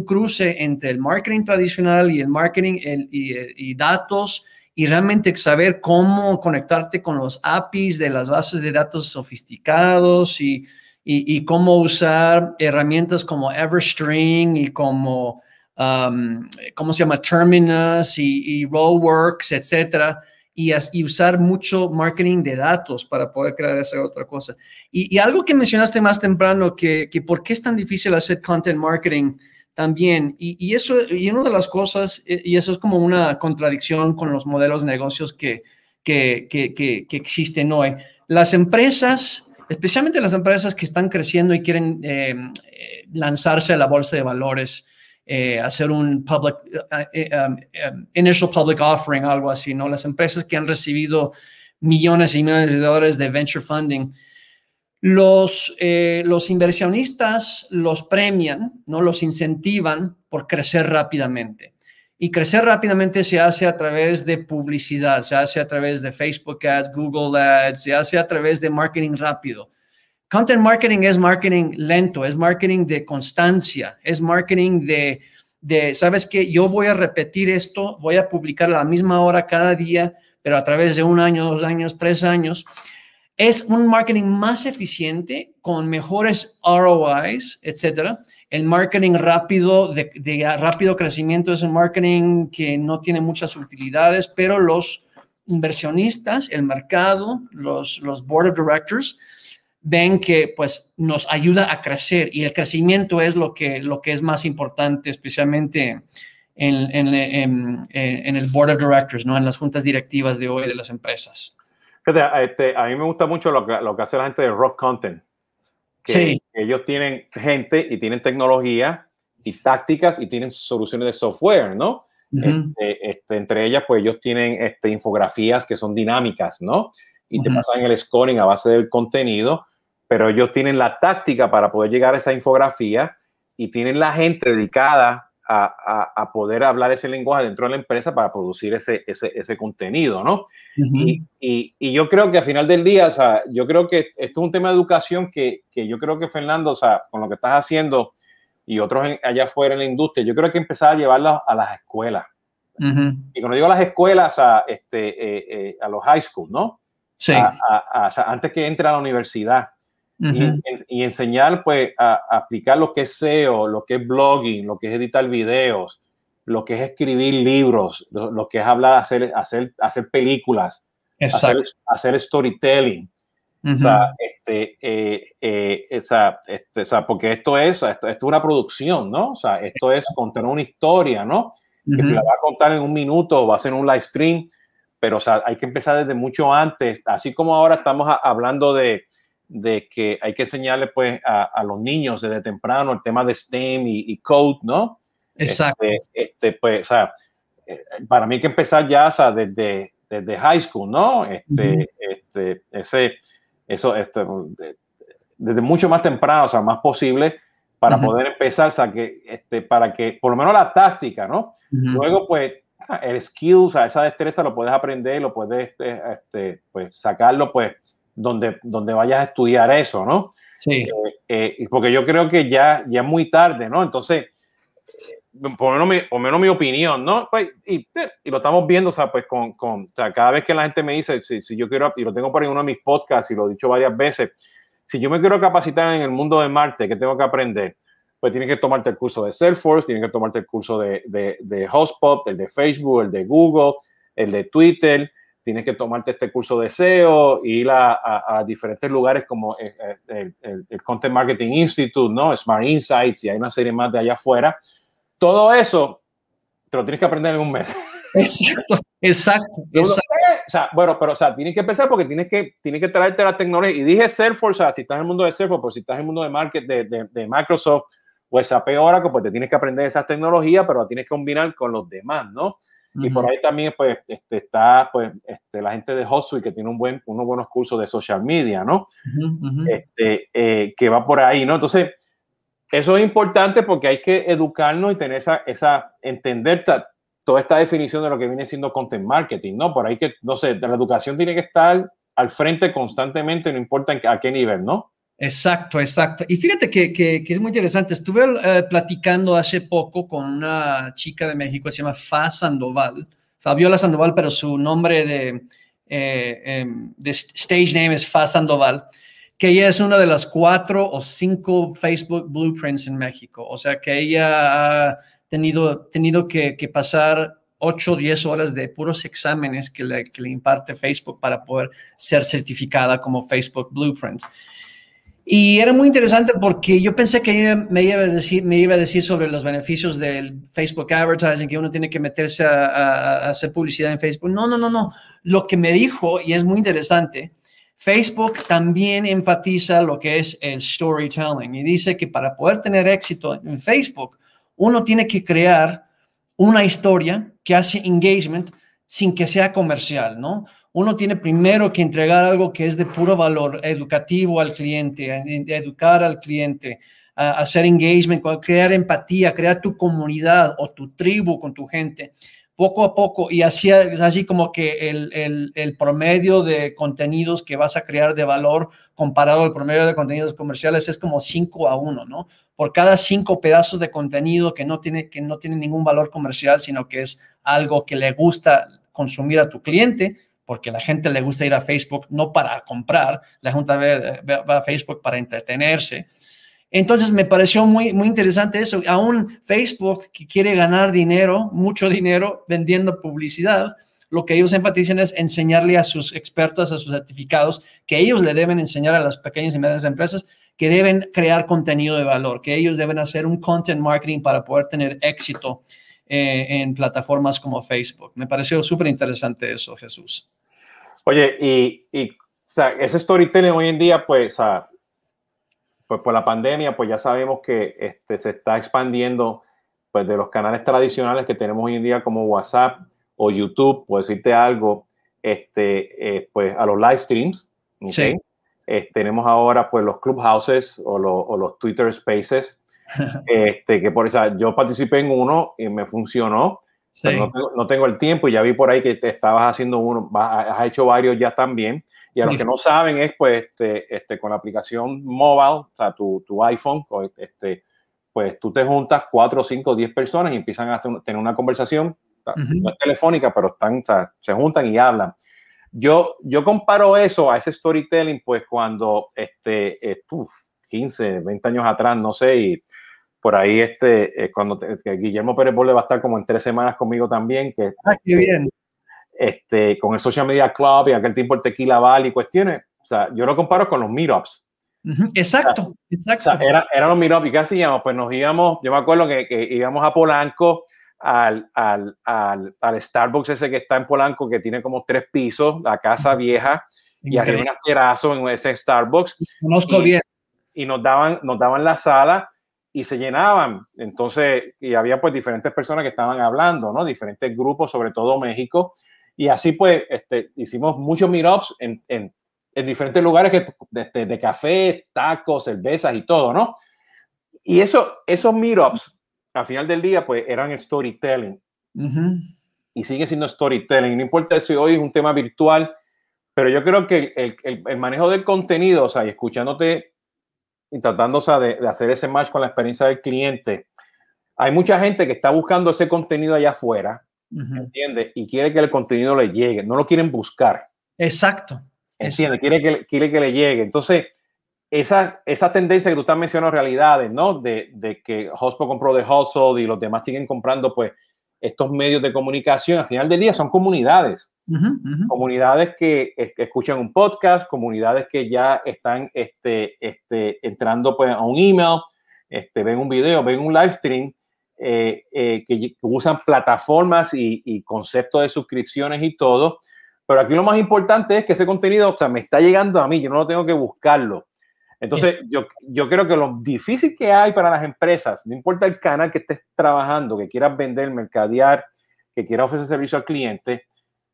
cruce entre el marketing tradicional y el marketing y, datos y realmente saber cómo conectarte con los APIs de las bases de datos sofisticados y, y cómo usar herramientas como Everstring y como, um, ¿cómo se llama? Terminus y, y Rollworks, etcétera y, usar mucho marketing de datos para poder crear esa otra cosa. Y, algo que mencionaste más temprano, que, que, por qué es tan difícil hacer content marketing también. Y, eso, y una de las cosas, y eso es como una contradicción con los modelos de negocios que, que, que existen hoy. Las empresas, especialmente las empresas que están creciendo y quieren eh, eh, lanzarse a la bolsa de valores, eh, hacer un public, um, um, initial public offering, algo así, ¿no? Las empresas que han recibido millones y millones de dólares de venture funding, los, los inversionistas los premian, ¿no? Los incentivan por crecer rápidamente. Y crecer rápidamente se hace a través de publicidad, se hace a través de Facebook Ads, Google Ads, se hace a través de marketing rápido. Content marketing es marketing lento, es marketing de constancia, es marketing de, de, sabes que yo voy a repetir esto, voy a publicar a la misma hora cada día, pero a través de un año, dos años, tres años. Es un marketing más eficiente, con mejores ROIs, etcétera. El marketing rápido, de, rápido crecimiento, es un marketing que no tiene muchas utilidades, pero los inversionistas, el mercado, los, los board of directors, ven que pues nos ayuda a crecer y el crecimiento es lo que, lo que es más importante, especialmente en, en, en, el board of directors, ¿no? en las juntas directivas de hoy de las empresas. Este, a mí me gusta mucho lo que, lo que hace la gente de Rock Content. Que sí. Ellos tienen gente y tienen tecnología y tácticas y tienen soluciones de software, ¿no? Este, este, entre ellas, pues ellos tienen este, infografías que son dinámicas, ¿no? Y te pasan el scoring a base del contenido pero ellos tienen la táctica para poder llegar a esa infografía y tienen la gente dedicada a, a, poder hablar ese lenguaje dentro de la empresa para producir ese, ese, ese contenido, ¿no? y, y, y, yo creo que al final del día, o sea, yo creo que esto es un tema de educación que, que yo creo que Fernando, o sea, con lo que estás haciendo y otros allá afuera en la industria, yo creo que empezar a llevarlo a las escuelas. Y cuando digo a las escuelas, a, este, eh, eh, a los high school, ¿no? Sí. antes que entre a la universidad y, enseñar pues a, aplicar lo que es SEO, lo que es blogging, lo que es editar videos, lo que es escribir libros, lo, que es hablar, hacer, hacer, hacer películas, hacer, hacer, storytelling. o, sea, este, eh, eh, esa, este, o sea, porque esto es, esto, es una producción, ¿no? O sea, esto es contar una historia, ¿no? Que se la va a contar en un minuto, va a ser un live stream, pero o sea, hay que empezar desde mucho antes, así como ahora estamos hablando de, de que hay que enseñarle pues a, los niños desde temprano el tema de STEM y, code, ¿no? Exacto. Este, este, pues, o sea, eh, para mí hay que empezar ya o sea, desde, desde high school, ¿no? Este, este, ese, eso, este, desde mucho más temprano, o sea, más posible para poder empezar, o sea, que, este, para que, por lo menos la táctica, ¿no? Luego, pues, el skill, o sea, esa destreza lo puedes aprender, lo puedes, este, pues, sacarlo, pues, donde, donde vayas a estudiar eso, ¿no? Sí. Eh, porque yo creo que ya, ya es muy tarde, ¿no? Entonces, por lo menos mi, por menos mi opinión, ¿no? Pues, y, y, lo estamos viendo, o sea, pues con, con o sea, cada vez que la gente me dice, si, si, yo quiero, y lo tengo por ahí en uno de mis podcasts y lo he dicho varias veces, si yo me quiero capacitar en el mundo de Marte, ¿qué tengo que aprender? Pues tienes que tomarte el curso de Salesforce, tienes que tomarte el curso de, de, de HubSpot, el de Facebook, el de Google, el de Twitter, tienes que tomarte este curso de SEO, ir a, a, diferentes lugares como el, el, el, Content Marketing Institute, ¿no? Smart Insights y hay una serie más de allá afuera. Todo eso te lo tienes que aprender en un mes. Exacto, exacto. exacto. O sea, bueno, pero o sea, tienes que empezar porque tienes que, tienes que traerte la tecnología. Y dije Salesforce, o sea, si estás en el mundo de Salesforce, pues si estás en el mundo de, market, de, de, de Microsoft o SAP Oracle, pues te tienes que aprender esas tecnologías, pero la tienes que combinar con los demás, ¿no? Y por ahí también pues, este, está pues, este, la gente de HotSuite que tiene un buen, unos buenos cursos de social media, ¿no? Este, eh, que va por ahí, ¿no? Entonces, eso es importante porque hay que educarnos y tener esa, esa entender toda esta definición de lo que viene siendo content marketing, ¿no? Por ahí que, no sé, la educación tiene que estar al frente constantemente, no importa a qué nivel, ¿no? Exacto, exacto. Y fíjate que, que, es muy interesante. Estuve eh, platicando hace poco con una chica de México, se llama Fa Sandoval, Fabiola Sandoval, pero su nombre de, eh, em, de stage name es Fa Sandoval, que ella es una de las cuatro o cinco Facebook Blueprints en México. O sea, que ella ha tenido, tenido que, que pasar 8 o 10 horas de puros exámenes que le, que le imparte Facebook para poder ser certificada como Facebook Blueprint. Y era muy interesante porque yo pensé que me iba a decir, me iba a decir sobre los beneficios del Facebook Advertising, que uno tiene que meterse a, hacer publicidad en Facebook. No, no, no, no. Lo que me dijo, y es muy interesante, Facebook también enfatiza lo que es el storytelling y dice que para poder tener éxito en Facebook, uno tiene que crear una historia que hace engagement sin que sea comercial, ¿no? Uno tiene primero que entregar algo que es de puro valor educativo al cliente, educar al cliente, hacer engagement, crear empatía, crear tu comunidad o tu tribu con tu gente. Poco a poco, y así así como que el, el, promedio de contenidos que vas a crear de valor comparado al promedio de contenidos comerciales es como 5 a 1, ¿no? Por cada cinco pedazos de contenido que no, tiene, que no tiene ningún valor comercial, sino que es algo que le gusta consumir a tu cliente, porque la gente le gusta ir a Facebook no para comprar, la gente va, a Facebook para entretenerse. Entonces me pareció muy, muy interesante eso. Aún Facebook que quiere ganar dinero, mucho dinero vendiendo publicidad, lo que ellos enfatizan es enseñarle a sus expertos, a sus certificados, que ellos le deben enseñar a las pequeñas y medianas empresas que deben crear contenido de valor, que ellos deben hacer un content marketing para poder tener éxito eh, en plataformas como Facebook. Me pareció súper interesante eso, Jesús. Oye, y, y o sea, ese storytelling hoy en día, pues, pues por la pandemia, pues ya sabemos que este, se está expandiendo pues de los canales tradicionales que tenemos hoy en día como WhatsApp o YouTube, por decirte algo, este, eh, pues a los live streams. Sí. Eh, tenemos ahora pues los clubhouses o, o los Twitter Spaces, este, que por eso yo participé en uno y me funcionó. No, tengo, el tiempo y ya vi por ahí que te estabas haciendo uno, has hecho varios ya también. Y a los que no saben es, pues, este, este, con la aplicación mobile, o sea, tu, tu iPhone, pues, este, pues tú te juntas cuatro, cinco, diez personas y empiezan a tener una conversación, no es telefónica, pero están, se juntan y hablan. Yo, yo comparo eso a ese storytelling, pues cuando, este, 15, eh, 20 años atrás, no sé, y por ahí este, eh, cuando Guillermo Pérez Bolle va a estar como en tres semanas conmigo también, que, ah, qué bien. Este, con el Social Media Club y aquel tiempo el Tequila Valley y cuestiones, o sea, yo lo comparo con los meetups. Exacto, exacto. O sea, era, eran los meetups y ¿qué hacíamos? Pues nos íbamos, yo me acuerdo que, que íbamos a Polanco, al, al, al, al, Starbucks ese que está en Polanco, que tiene como tres pisos, la casa vieja, y había un asquerazo en ese Starbucks. Conozco bien. Y nos daban, nos daban la sala y se llenaban. Entonces, y había pues diferentes personas que estaban hablando, ¿no? Diferentes grupos, sobre todo México. Y así pues este, hicimos muchos meetups en, en, en diferentes lugares que, de, de, café, tacos, cervezas y todo, ¿no? Y eso, esos meetups, al final del día, pues eran storytelling. Y sigue siendo storytelling. No importa si hoy es un tema virtual, pero yo creo que el, el, manejo del contenido, o sea, y escuchándote y tratando de, de, hacer ese match con la experiencia del cliente, hay mucha gente que está buscando ese contenido allá afuera, ¿entiendes? Y quiere que el contenido le llegue, no lo quieren buscar. Exacto. ¿Entiendes? Quiere que, quiere que le llegue. Entonces, esa, esa tendencia que tú estás mencionando, realidades, ¿no? De, de que Hospo compró de Hustle y los demás siguen comprando, pues, estos medios de comunicación, al final del día son comunidades. Comunidades que, escuchan un podcast, comunidades que ya están este, este, entrando pues, a un email, este, ven un video, ven un live stream, eh, eh, que, usan plataformas y, y, conceptos de suscripciones y todo. Pero aquí lo más importante es que ese contenido o sea, me está llegando a mí, yo no lo tengo que buscarlo. Entonces, yo, yo creo que lo difícil que hay para las empresas, no importa el canal que estés trabajando, que quieras vender, mercadear, que quieras ofrecer servicio al cliente,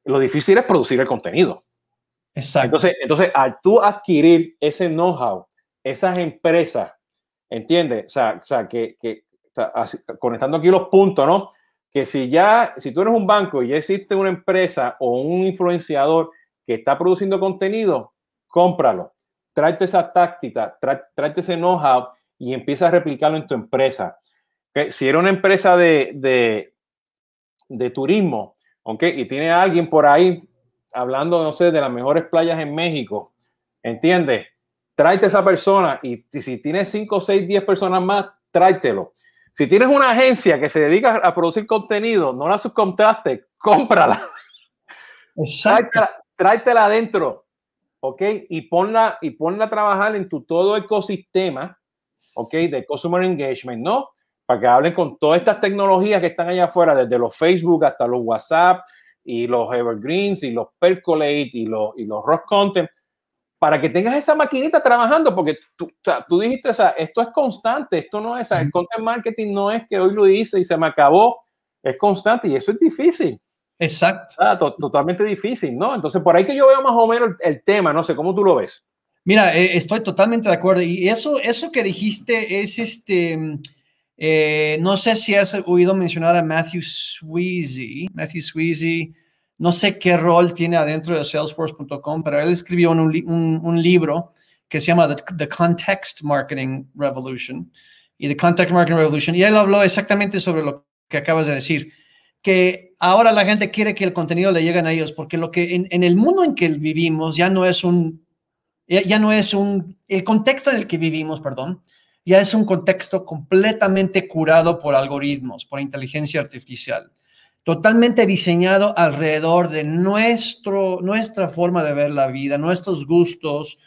lo difícil es producir el contenido. Exacto. Entonces, entonces al tú adquirir ese know-how, esas empresas, ¿entiendes? O sea, o sea que, que conectando aquí los puntos, ¿no? Que si ya, si tú eres un banco y ya existe una empresa o un influenciador que está produciendo contenido, cómpralo tráete esa táctica, tráete ese know-how y empieza a replicarlo en tu empresa. Si era una empresa de, de, de turismo, ¿okay? y tiene a alguien por ahí hablando, no sé, de las mejores playas en México, ¿entiendes? Tráete esa persona y, si tienes 5, 6, 10 personas más, tráetelo. Si tienes una agencia que se dedica a producir contenido, no la subcontraste, cómprala. Tráetela, tráetela adentro ¿ok? Y ponla, y ponla a trabajar en tu todo ecosistema, ¿ok? De Customer Engagement, ¿no? Para que hablen con todas estas tecnologías que están allá afuera, desde los Facebook hasta los WhatsApp y los Evergreens y los Percolate y los, y los Rock Content, para que tengas esa maquinita trabajando, porque tú, o sea, tú dijiste, o sea, esto es constante, esto no es, el content marketing no es que hoy lo hice y se me acabó, es constante y eso es difícil. Exacto. Ah, totalmente difícil, ¿no? Entonces, por ahí que yo veo más o menos el, tema, no sé, ¿cómo tú lo ves? Mira, eh, estoy totalmente de acuerdo. Y eso, eso que dijiste es este, eh, no sé si has oído mencionar a Matthew Sweezy. Matthew Sweezy, no sé qué rol tiene adentro de salesforce.com, pero él escribió un, un, un, libro que se llama The, The Context Marketing Revolution. Y The Context Marketing Revolution. Y él habló exactamente sobre lo que acabas de decir que ahora la gente quiere que el contenido le llegue a ellos, porque lo que en, el mundo en que vivimos ya no es un, ya no es un, el contexto en el que vivimos, perdón, ya es un contexto completamente curado por algoritmos, por inteligencia artificial, totalmente diseñado alrededor de nuestro, nuestra forma de ver la vida, nuestros gustos,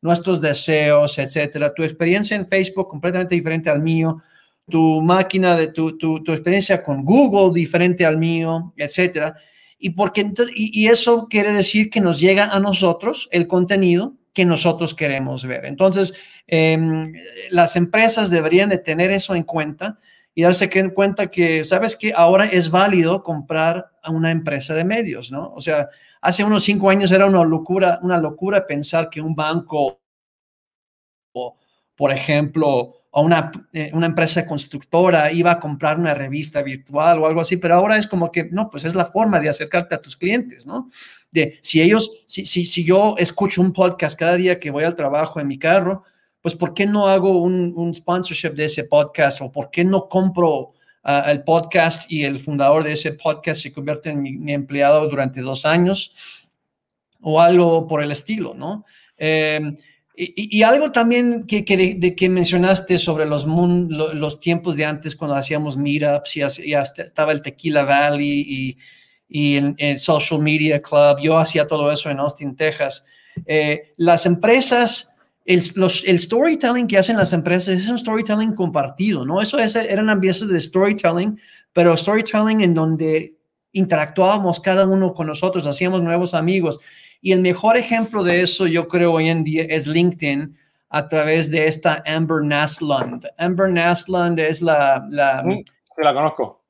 nuestros deseos, etcétera. Tu experiencia en Facebook completamente diferente al mío, tu máquina, de tu, tu, tu, experiencia con Google diferente al mío, etcétera. Y, porque, y, y eso quiere decir que nos llega a nosotros el contenido que nosotros queremos ver. Entonces, em, las empresas deberían de tener eso en cuenta y darse cuenta que, ¿sabes que Ahora es válido comprar a una empresa de medios, ¿no? O sea, hace unos cinco años era una locura, una locura pensar que un banco, por ejemplo, o una, eh, una, empresa constructora iba a comprar una revista virtual o algo así, pero ahora es como que, no, pues es la forma de acercarte a tus clientes, ¿no? De si ellos, si, si, si yo escucho un podcast cada día que voy al trabajo en mi carro, pues ¿por qué no hago un, un sponsorship de ese podcast o por qué no compro uh, el podcast y el fundador de ese podcast se convierte en mi, empleado durante dos años o algo por el estilo, ¿no? Eh, y, algo también que, que, mencionaste sobre los, los tiempos de antes cuando hacíamos meetups y, ya estaba el Tequila Valley y, y el, Social Media Club, yo hacía todo eso en Austin, Texas. Eh, las empresas, el, los, el, storytelling que hacen las empresas es un storytelling compartido, ¿no? Eso es, eran ambientes de storytelling, pero storytelling en donde interactuábamos cada uno con nosotros, hacíamos nuevos amigos y el mejor ejemplo de eso, yo creo, hoy en día es LinkedIn a través de esta Amber Naslund. Amber Naslund es la... la sí, la conozco.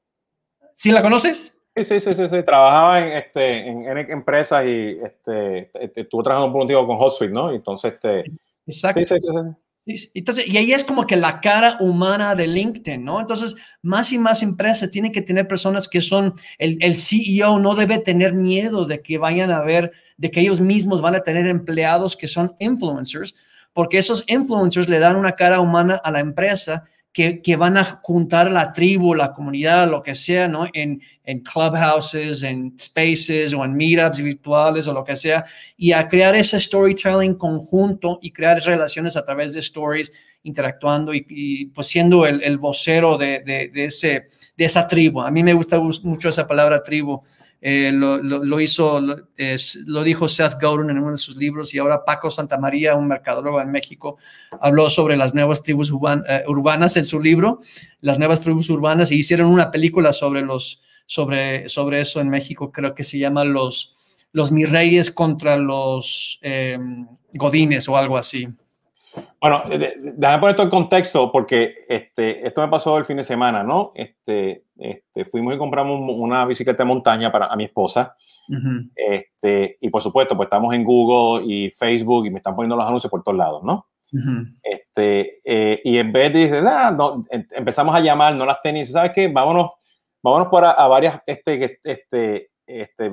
¿Sí la conoces? Sí, sí, sí, sí, Trabajaba en, este, en, y este, este, estuvo trabajando por un tiempo con HotSuite, ¿no? Entonces, este... Exacto. Sí, sí, sí, entonces, y ahí es como que la cara humana de LinkedIn, ¿no? Entonces, más y más empresas tienen que tener personas que son, el, el CEO no debe tener miedo de que vayan a ver, de que ellos mismos van a tener empleados que son influencers, porque esos influencers le dan una cara humana a la empresa que, van a juntar la tribu, la comunidad, lo que sea, ¿no? En, en clubhouses, en spaces o en meetups virtuales o lo que sea, y a crear ese storytelling conjunto y crear relaciones a través de stories, interactuando y, pues siendo el, el vocero de, de, ese, de esa tribu. A mí me gusta mucho esa palabra tribu. Eh, lo, hizo, lo dijo Seth Godin en uno de sus libros y ahora Paco Santamaría, un mercadólogo en México, habló sobre las nuevas tribus eh, urbanas en su libro, las nuevas tribus urbanas, y hicieron una película sobre, los, sobre, sobre eso en México, creo que se llama Los, los Mirreyes contra los em, Godines o algo así. Bueno, déjame poner esto en contexto porque este, esto me pasó el fin de semana, ¿no? Este, este, fuimos y compramos una bicicleta de montaña para a mi esposa. este, y por supuesto, pues estamos en Google y Facebook y me están poniendo los anuncios por todos lados, ¿no? este, eh, y en vez de decir, ah, no, em, empezamos a llamar, no las tenis, ¿sabes qué? Vámonos, vámonos para a varias este, este, este,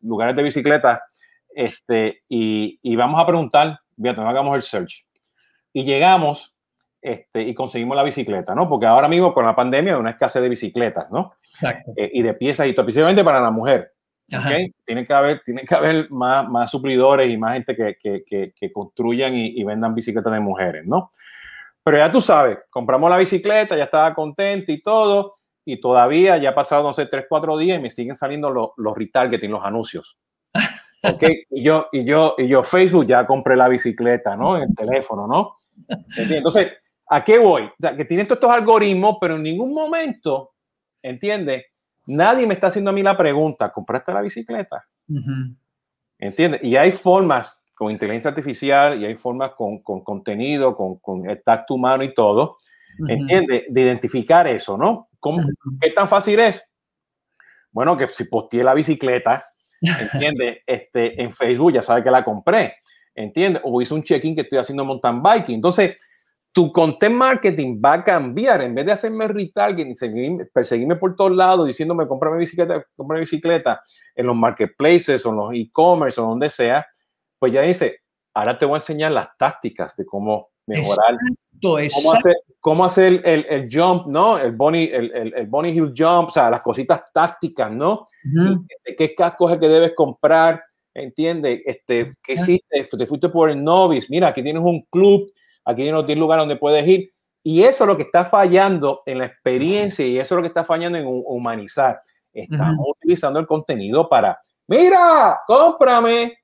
lugares de bicicleta este, y, y vamos a preguntar, fíjate, no hagamos el search y llegamos este, y conseguimos la bicicleta, ¿no? Porque ahora mismo con la pandemia hay una escasez de bicicletas, ¿no? Exacto. Eh, y de piezas y todo, especialmente para la mujer. ¿okay? Tiene que haber, tiene que haber más, más suplidores y más gente que, que, que, construyan y, y, vendan bicicletas de mujeres, ¿no? Pero ya tú sabes, compramos la bicicleta, ya estaba contenta y todo, y todavía ya ha pasado, no sé, tres, cuatro días y me siguen saliendo los, los retargeting, los anuncios. ¿Ok? Y yo, y yo, y yo, Facebook ya compré la bicicleta, ¿no? En el teléfono, ¿no? Entonces, ¿a qué voy? O sea, que tienen todos estos algoritmos, pero en ningún momento, ¿entiendes? Nadie me está haciendo a mí la pregunta, ¿compraste la bicicleta? Uh ¿Entiendes? Y hay formas con inteligencia artificial y hay formas con, con contenido, con, con, el tacto humano y todo, ¿entiendes? De identificar eso, ¿no? ¿Cómo, ¿Qué tan fácil es? Bueno, que si posteé la bicicleta, ¿entiendes? Este, en Facebook ya sabe que la compré. ¿entiendes? O hice un check-in que estoy haciendo mountain biking. Entonces, tu content marketing va a cambiar. En vez de hacerme retargeting y perseguirme por todos lados diciéndome, cómprame bicicleta, cómprame bicicleta en los marketplaces o en los e-commerce o donde sea, pues ya dice, ahora te voy a enseñar las tácticas de cómo mejorar. Exacto, exacto. Cómo hacer, cómo hacer el, el, jump, ¿no? El bunny, el, el, bunny hill jump, o sea, las cositas tácticas, ¿no? Uh -huh. ¿Qué casco es el que debes comprar? entiende Este, ¿Qué hiciste? Te fuiste por el novice. Mira, aquí tienes un club, aquí tienes 10 lugares donde puedes ir. Y eso es lo que está fallando en la experiencia y eso es lo que está fallando en humanizar. Estamos uh -huh. utilizando el contenido para, mira, cómprame,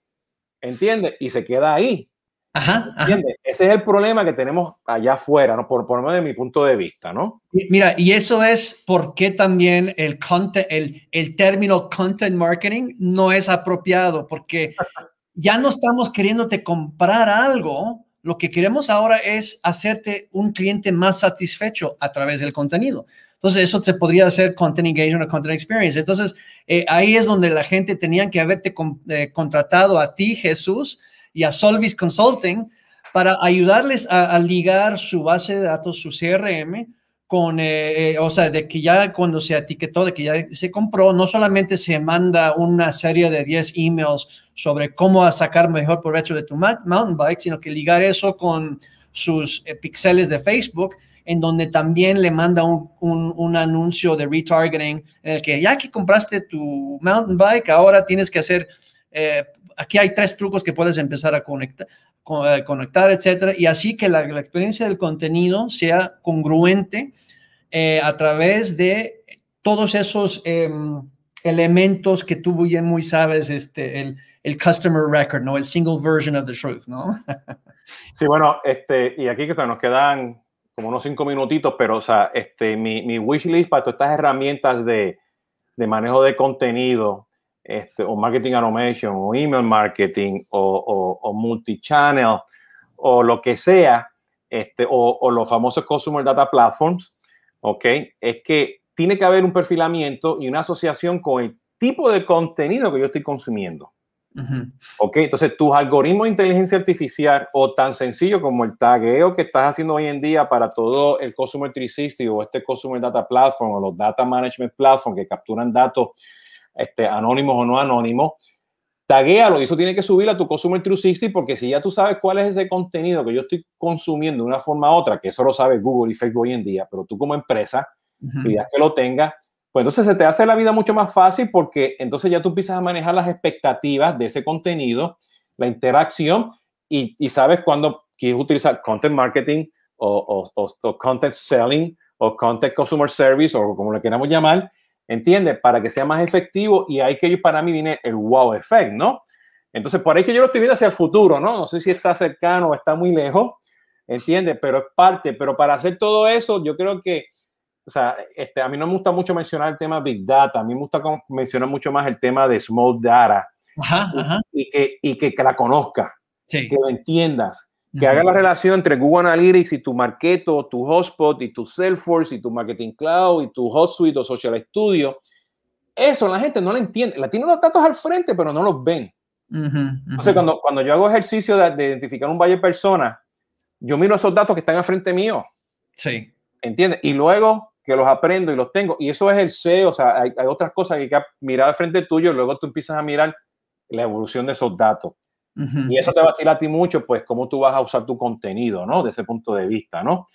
¿entiendes? Y se queda ahí. Ajá, ajá. Ese es el problema que tenemos allá afuera, ¿no? Por, por menos de mi punto de vista, ¿no? Mira, y eso es por qué también el, content, el, el término content marketing no es apropiado, porque ya no estamos queriéndote comprar algo, lo que queremos ahora es hacerte un cliente más satisfecho a través del contenido. Entonces, eso se podría hacer content engagement o content experience. Entonces, eh, ahí es donde la gente tenía que haberte con, eh, contratado a ti, Jesús, y a Solvis Consulting para ayudarles a, ligar su base de datos, su CRM, con, eh, eh, o sea, de que ya cuando se etiquetó, de que ya se compró, no solamente se manda una serie de 10 emails sobre cómo sacar mejor provecho de tu mountain bike, sino que ligar eso con sus eh, píxeles de Facebook, en donde también le manda un, un, un, anuncio de retargeting, en el que ya que compraste tu mountain bike, ahora tienes que hacer eh, aquí hay tres trucos que puedes empezar a conectar, conectar etcétera, y así que la, la, experiencia del contenido sea congruente eh, a través de todos esos eh, elementos que tú bien muy sabes, este, el, el customer record, ¿no? El single version of the truth, ¿no? sí, bueno, este, y aquí que nos quedan como unos cinco minutitos, pero, o sea, este, mi, mi wish list para todas estas herramientas de, de manejo de contenido, este, o marketing automation, o email marketing, o, o, o multichannel, o lo que sea, este, o, o, los famosos Consumer Data Platforms, ¿ok? Es que tiene que haber un perfilamiento y una asociación con el tipo de contenido que yo estoy consumiendo. Ok, entonces tus algoritmos de inteligencia artificial o tan sencillo como el tagueo que estás haciendo hoy en día para todo el Customer 360 o este Customer Data Platform o los Data Management Platform que capturan datos este, anónimos o no anónimos, taguéalo y eso tiene que subir a tu Customer 360 porque si ya tú sabes cuál es ese contenido que yo estoy consumiendo de una forma u otra, que eso lo sabe Google y Facebook hoy en día, pero tú como empresa, y ya que lo tengas, pues entonces se te hace la vida mucho más fácil porque entonces ya tú empiezas a manejar las expectativas de ese contenido, la interacción y, y sabes cuándo quieres utilizar content marketing o, o, o, content selling o content consumer service o como le queramos llamar, ¿entiendes? Para que sea más efectivo y ahí que para mí viene el wow effect, ¿no? Entonces, por ahí que yo lo estoy viendo hacia el futuro, ¿no? No sé si está cercano o está muy lejos, ¿entiendes? Pero es parte, pero para hacer todo eso, yo creo que o sea, este, a mí no me gusta mucho mencionar el tema Big Data, a mí me gusta mencionar mucho más el tema de Small Data Y, que, y que, que, la conozca, que lo entiendas, que haga la relación entre Google Analytics y tu Marketo, tu Hotspot y tu Salesforce y tu Marketing Cloud y tu HotSuite o Social Studio. Eso la gente no lo entiende. La tiene los datos al frente, pero no los ven. Entonces, cuando, cuando yo hago ejercicio de, de identificar un valle persona, yo miro esos datos que están al frente mío. Sí. ¿Entiendes? Y luego que los aprendo y los tengo. Y eso es el SEO, o sea, hay, otras cosas que hay que mirar al frente tuyo, luego tú empiezas a mirar la evolución de esos datos. Y eso te va a decir a ti mucho, pues, cómo tú vas a usar tu contenido, ¿no? De ese punto de vista, ¿no?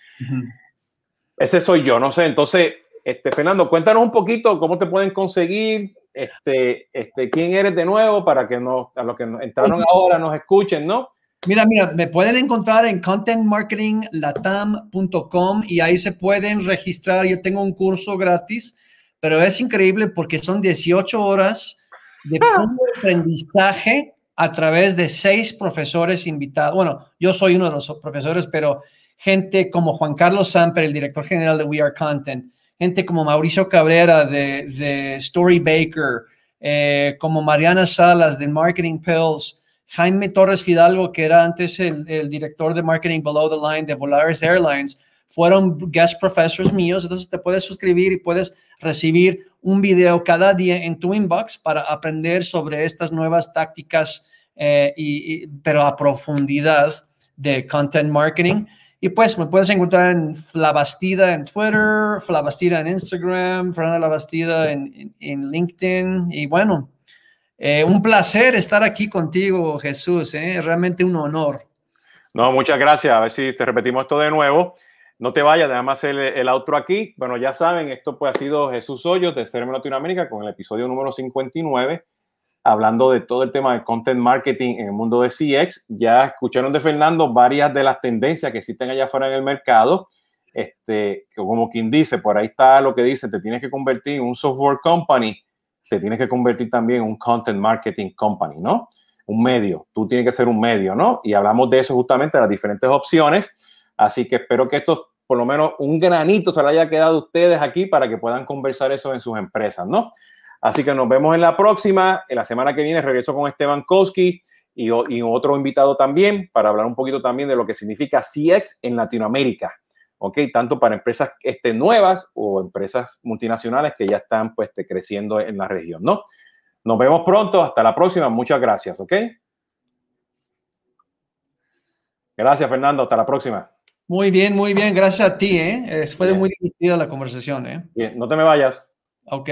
Ese soy yo, no sé. Entonces, este, Fernando, cuéntanos un poquito cómo te pueden conseguir, este, este, quién eres de nuevo para que no, a los que entraron ahora nos escuchen, ¿no? Mira, mira, me pueden encontrar en contentmarketinglatam.com y ahí se pueden registrar. Yo tengo un curso gratis, pero es increíble porque son 18 horas de ah. aprendizaje a través de seis profesores invitados. Bueno, yo soy uno de los profesores, pero gente como Juan Carlos Samper, el director general de We Are Content, gente como Mauricio Cabrera de, Story Baker, eh, como Mariana Salas de Marketing Pills, Jaime Torres Fidalgo, que era antes el, director de marketing below the line de Volaris Airlines, fueron guest professors míos. Entonces te puedes suscribir y puedes recibir un video cada día en tu inbox para aprender sobre estas nuevas tácticas, eh, y, pero a profundidad de content marketing. Y pues me puedes encontrar en Flavastida en Twitter, Flavastida en Instagram, Fernanda Lavastida en, en LinkedIn. Y bueno, eh, un placer estar aquí contigo, Jesús. ¿eh? Realmente un honor. No, muchas gracias. A ver si te repetimos esto de nuevo. No te vayas, además el, el outro aquí. Bueno, ya saben, esto pues ha sido Jesús Hoyos de CRM Latinoamérica con el episodio número 59, hablando de todo el tema de content marketing en el mundo de CX. Ya escucharon de Fernando varias de las tendencias que existen allá afuera en el mercado. Este, como quien dice, por ahí está lo que dice, te tienes que convertir en un software company te tienes que convertir también en un content marketing company, ¿no? Un medio, tú tienes que ser un medio, ¿no? Y hablamos de eso justamente, las diferentes opciones. Así que espero que esto, por lo menos un granito se le haya quedado a ustedes aquí para que puedan conversar eso en sus empresas, ¿no? Así que nos vemos en la próxima. En la semana que viene regreso con Esteban Koski y, otro invitado también para hablar un poquito también de lo que significa CX en Latinoamérica. ¿ok? Tanto para empresas este, nuevas o empresas multinacionales que ya están pues, este, creciendo en la región, ¿no? Nos vemos pronto, hasta la próxima, muchas gracias, ¿ok? Gracias, Fernando, hasta la próxima. Muy bien, muy bien, gracias a ti, ¿eh? Fue muy divertida la conversación, ¿eh? Bien, no te me vayas. Ok.